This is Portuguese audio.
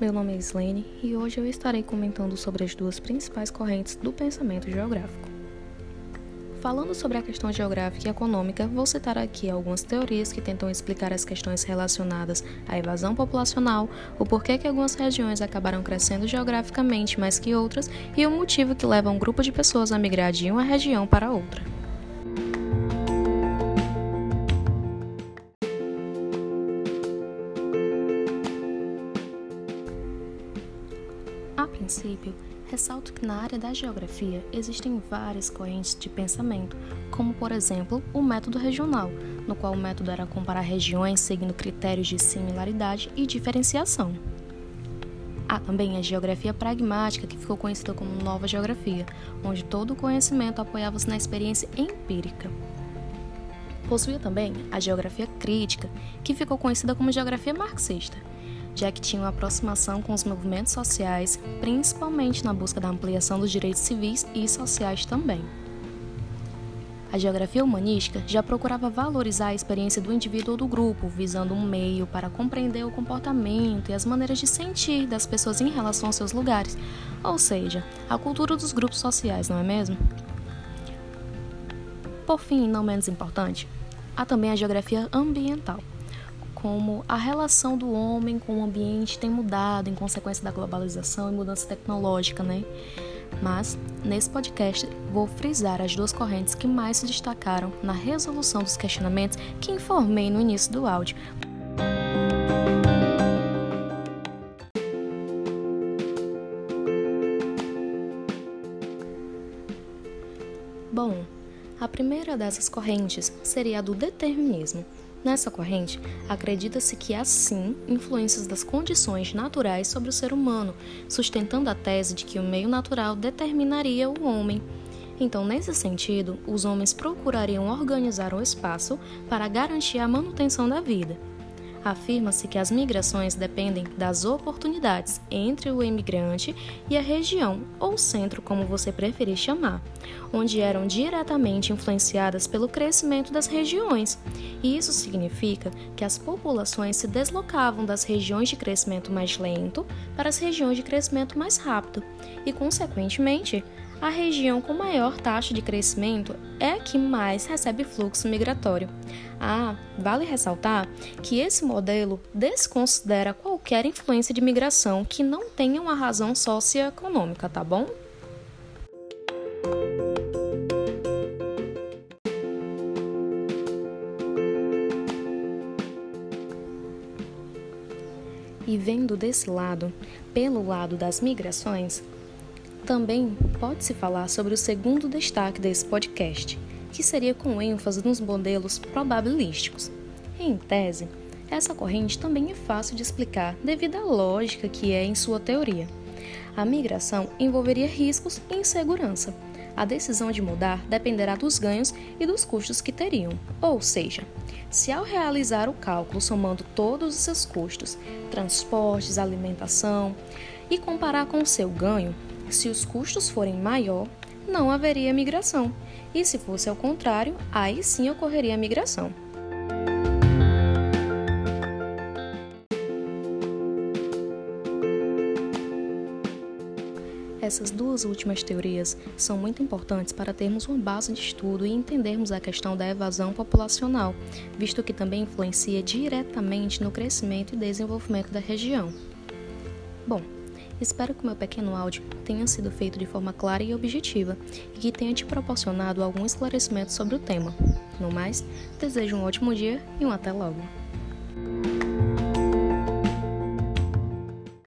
Meu nome é Islene e hoje eu estarei comentando sobre as duas principais correntes do pensamento geográfico. Falando sobre a questão geográfica e econômica, vou citar aqui algumas teorias que tentam explicar as questões relacionadas à evasão populacional, o porquê que algumas regiões acabaram crescendo geograficamente mais que outras e o motivo que leva um grupo de pessoas a migrar de uma região para outra. Princípio, ressalto que na área da geografia existem várias correntes de pensamento, como por exemplo o método regional, no qual o método era comparar regiões seguindo critérios de similaridade e diferenciação. Há também a geografia pragmática, que ficou conhecida como nova geografia, onde todo o conhecimento apoiava-se na experiência empírica. Possuía também a geografia crítica, que ficou conhecida como geografia marxista, já que tinham aproximação com os movimentos sociais, principalmente na busca da ampliação dos direitos civis e sociais também. A geografia humanística já procurava valorizar a experiência do indivíduo ou do grupo, visando um meio para compreender o comportamento e as maneiras de sentir das pessoas em relação aos seus lugares, ou seja, a cultura dos grupos sociais, não é mesmo? Por fim, não menos importante, há também a geografia ambiental como a relação do homem com o ambiente tem mudado em consequência da globalização e mudança tecnológica, né? Mas, nesse podcast, vou frisar as duas correntes que mais se destacaram na resolução dos questionamentos que informei no início do áudio. Bom, a primeira dessas correntes seria a do determinismo, Nessa corrente, acredita-se que há sim influências das condições naturais sobre o ser humano, sustentando a tese de que o meio natural determinaria o homem. Então, nesse sentido, os homens procurariam organizar o espaço para garantir a manutenção da vida. Afirma-se que as migrações dependem das oportunidades entre o imigrante e a região, ou centro, como você preferir chamar, onde eram diretamente influenciadas pelo crescimento das regiões. E isso significa que as populações se deslocavam das regiões de crescimento mais lento para as regiões de crescimento mais rápido, e, consequentemente, a região com maior taxa de crescimento é a que mais recebe fluxo migratório. Ah, vale ressaltar que esse modelo desconsidera qualquer influência de migração que não tenha uma razão socioeconômica, tá bom? E vendo desse lado, pelo lado das migrações, também pode-se falar sobre o segundo destaque desse podcast, que seria com ênfase nos modelos probabilísticos. Em tese, essa corrente também é fácil de explicar devido à lógica que é em sua teoria. A migração envolveria riscos e insegurança. A decisão de mudar dependerá dos ganhos e dos custos que teriam. Ou seja, se ao realizar o cálculo somando todos os seus custos, transportes, alimentação, e comparar com o seu ganho, se os custos forem maior, não haveria migração, e se fosse ao contrário, aí sim ocorreria migração. Essas duas últimas teorias são muito importantes para termos uma base de estudo e entendermos a questão da evasão populacional, visto que também influencia diretamente no crescimento e desenvolvimento da região. Bom, Espero que meu pequeno áudio tenha sido feito de forma clara e objetiva e que tenha te proporcionado algum esclarecimento sobre o tema. No mais, desejo um ótimo dia e um até logo.